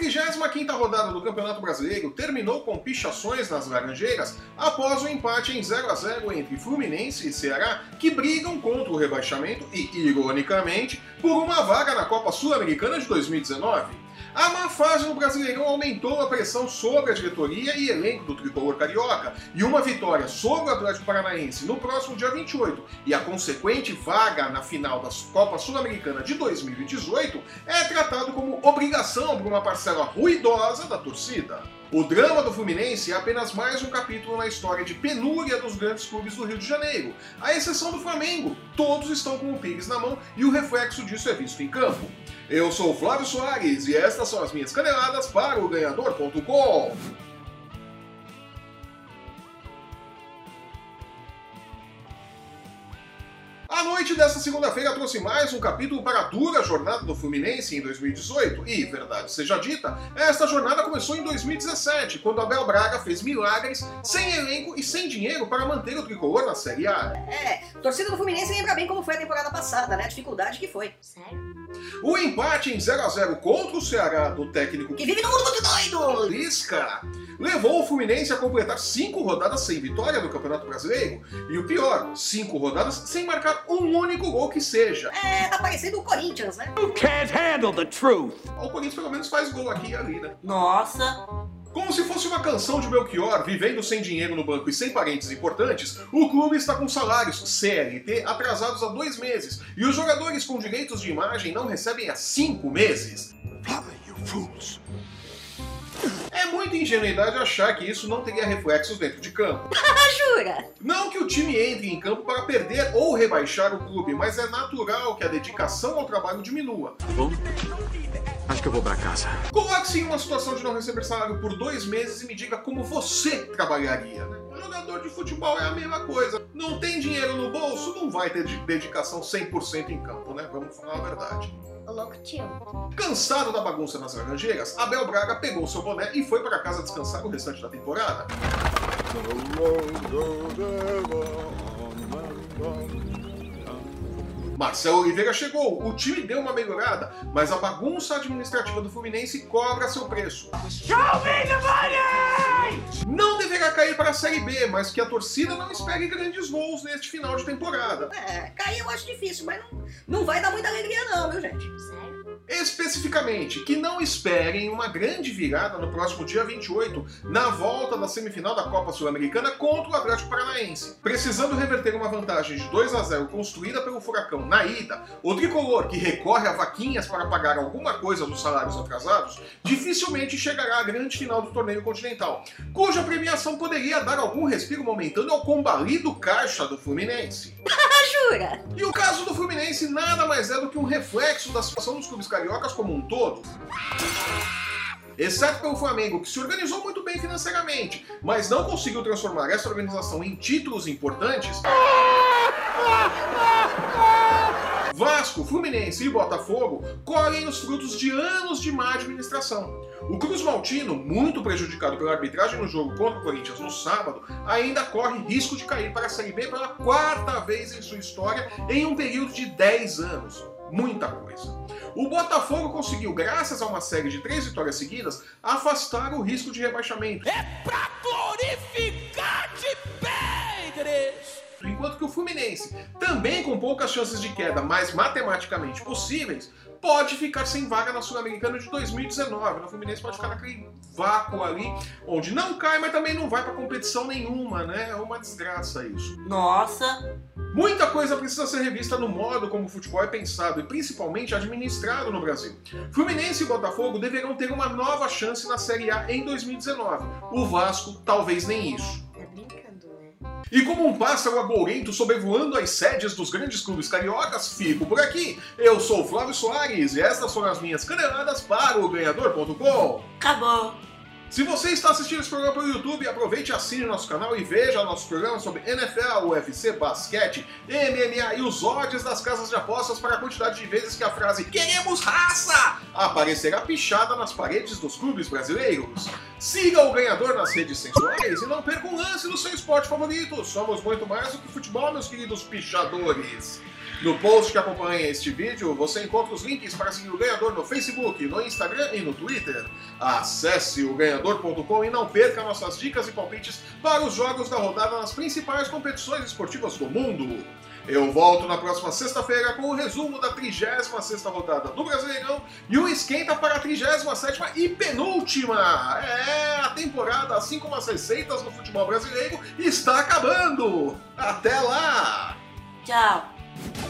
35ª rodada do Campeonato Brasileiro terminou com pichações nas Laranjeiras após o empate em 0 a 0 entre Fluminense e Ceará, que brigam contra o rebaixamento e, ironicamente, por uma vaga na Copa Sul-Americana de 2019. A má fase no Brasileirão aumentou a pressão sobre a diretoria e elenco do tricolor carioca, e uma vitória sobre o Atlético Paranaense no próximo dia 28 e a consequente vaga na final da Copa Sul-Americana de 2018 é tratado como obrigação por uma parcela ruidosa da torcida. O drama do Fluminense é apenas mais um capítulo na história de penúria dos grandes clubes do Rio de Janeiro, à exceção do Flamengo. Todos estão com o Pires na mão e o reflexo disso é visto em campo. Eu sou o Flávio Soares e estas são as minhas caneladas para o ganhador.com. A noite desta segunda-feira trouxe mais um capítulo para a dura jornada do Fluminense em 2018. E, verdade seja dita, esta jornada começou em 2017, quando Abel Braga fez milagres sem elenco e sem dinheiro para manter o tricolor na Série A. É, torcida do Fluminense lembra bem como foi a temporada passada, né? A dificuldade que foi. Sério? O empate em 0 a 0 contra o Ceará do técnico Que vive no mundo muito doido! Lisca levou o Fluminense a completar cinco rodadas sem vitória no Campeonato Brasileiro. E o pior, cinco rodadas sem marcar um único gol que seja. É, tá parecendo o Corinthians, né? You can't handle the truth. O Corinthians pelo menos faz gol aqui e ali, né? Nossa! Como se fosse uma canção de Belchior, vivendo sem dinheiro no banco e sem parentes importantes, o clube está com salários CLT atrasados há dois meses e os jogadores com direitos de imagem não recebem há cinco meses. Flávio, you fools. É muita ingenuidade achar que isso não teria reflexos dentro de campo. Ah, jura? Não que o time entre em campo para perder ou rebaixar o clube, mas é natural que a dedicação ao trabalho diminua. Bom, acho que eu vou pra casa. Coloque-se em uma situação de não receber salário por dois meses e me diga como você trabalharia. né? Jogador de futebol é a mesma coisa. Não tem dinheiro no bolso, não vai ter de- dedicação 100% em campo, né? Vamos falar a verdade. Ô, louco, tio. Cansado da bagunça nas Laranjeiras, Abel Braga pegou seu boné e foi para casa descansar o restante da temporada. Marcelo Oliveira chegou, o time deu uma melhorada, mas a bagunça administrativa do Fluminense cobra seu preço. Show me the money! Não deverá cair para a Série B, mas que a torcida não espere grandes voos neste final de temporada. É, cair eu acho difícil, mas não, não vai dar muita alegria não, viu, gente? Sério? Especificamente, que não esperem uma grande virada no próximo dia 28, na volta da semifinal da Copa Sul-Americana contra o Atlético Paranaense. Precisando reverter uma vantagem de 2 a 0 construída pelo Furacão na ida, o tricolor, que recorre a vaquinhas para pagar alguma coisa dos salários atrasados, dificilmente chegará à grande final do torneio continental, cuja premiação poderia dar algum respiro momentâneo ao combalido caixa do Fluminense. E o caso do Fluminense nada mais é do que um reflexo da situação dos clubes cariocas como um todo. Exceto pelo Flamengo, que se organizou muito bem financeiramente, mas não conseguiu transformar essa organização em títulos importantes. Vasco, Fluminense e Botafogo colhem os frutos de anos de má administração. O Cruz Maltino, muito prejudicado pela arbitragem no jogo contra o Corinthians no sábado, ainda corre risco de cair para a Série B pela quarta vez em sua história em um período de 10 anos. Muita coisa. O Botafogo conseguiu, graças a uma série de três vitórias seguidas, afastar o risco de rebaixamento. Pra glorificar! Enquanto que o Fluminense, também com poucas chances de queda, mas matematicamente possíveis, pode ficar sem vaga na Sul-Americana de 2019. O Fluminense pode ficar naquele vácuo ali, onde não cai, mas também não vai para competição nenhuma, né? É uma desgraça isso. Nossa! Muita coisa precisa ser revista no modo como o futebol é pensado e principalmente administrado no Brasil. Fluminense e Botafogo deverão ter uma nova chance na Série A em 2019. O Vasco, talvez nem isso. E como um pássaro agourento sobrevoando as sedes dos grandes clubes cariocas, fico por aqui. Eu sou o Flávio Soares e estas foram as minhas caneladas para o Ganhador.com. Acabou! Se você está assistindo esse programa pelo YouTube, aproveite e assine nosso canal e veja nossos programas sobre NFL, UFC, basquete, MMA e os odds das casas de apostas para a quantidade de vezes que a frase Queremos raça aparecerá pichada nas paredes dos clubes brasileiros. Siga o ganhador nas redes sensuais e não perca um lance no seu esporte favorito. Somos muito mais do que futebol, meus queridos pichadores. No post que acompanha este vídeo, você encontra os links para seguir o ganhador no Facebook, no Instagram e no Twitter. Acesse o e não perca nossas dicas e palpites para os jogos da rodada nas principais competições esportivas do mundo. Eu volto na próxima sexta-feira com o resumo da 36 rodada do Brasileirão e o esquenta para a 37 e penúltima. É, a temporada, assim como as receitas no futebol brasileiro, está acabando. Até lá! Tchau.